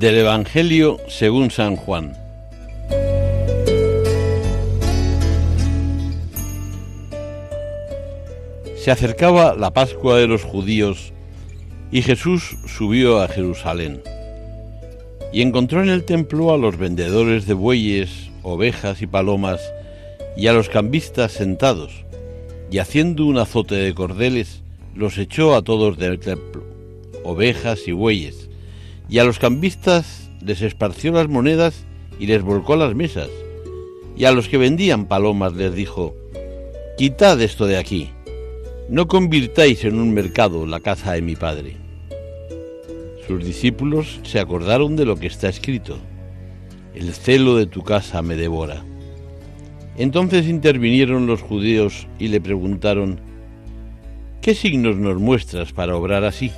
Del Evangelio según San Juan. Se acercaba la Pascua de los judíos y Jesús subió a Jerusalén y encontró en el templo a los vendedores de bueyes, ovejas y palomas y a los cambistas sentados y haciendo un azote de cordeles los echó a todos del templo, ovejas y bueyes y a los cambistas les esparció las monedas y les volcó las mesas, y a los que vendían palomas les dijo, Quitad esto de aquí, no convirtáis en un mercado la casa de mi padre. Sus discípulos se acordaron de lo que está escrito, el celo de tu casa me devora. Entonces intervinieron los judíos y le preguntaron, ¿qué signos nos muestras para obrar así?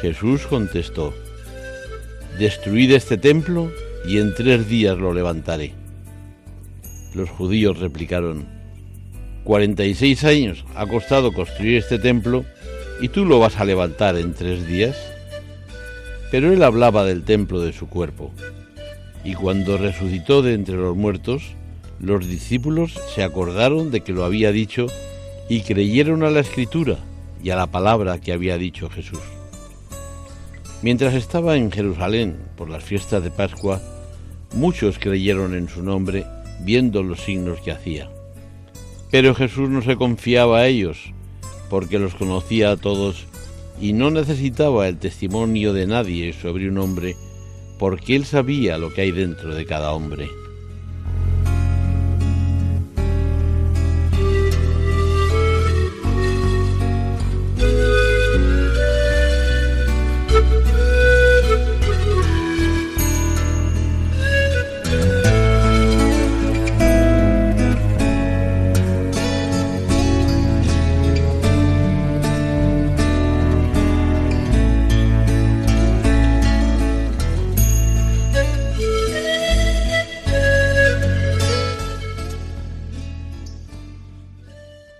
Jesús contestó, Destruid este templo y en tres días lo levantaré. Los judíos replicaron, Cuarenta y seis años ha costado construir este templo y tú lo vas a levantar en tres días. Pero él hablaba del templo de su cuerpo. Y cuando resucitó de entre los muertos, los discípulos se acordaron de que lo había dicho y creyeron a la escritura y a la palabra que había dicho Jesús. Mientras estaba en Jerusalén por las fiestas de Pascua, muchos creyeron en su nombre viendo los signos que hacía. Pero Jesús no se confiaba a ellos, porque los conocía a todos y no necesitaba el testimonio de nadie sobre un hombre, porque él sabía lo que hay dentro de cada hombre.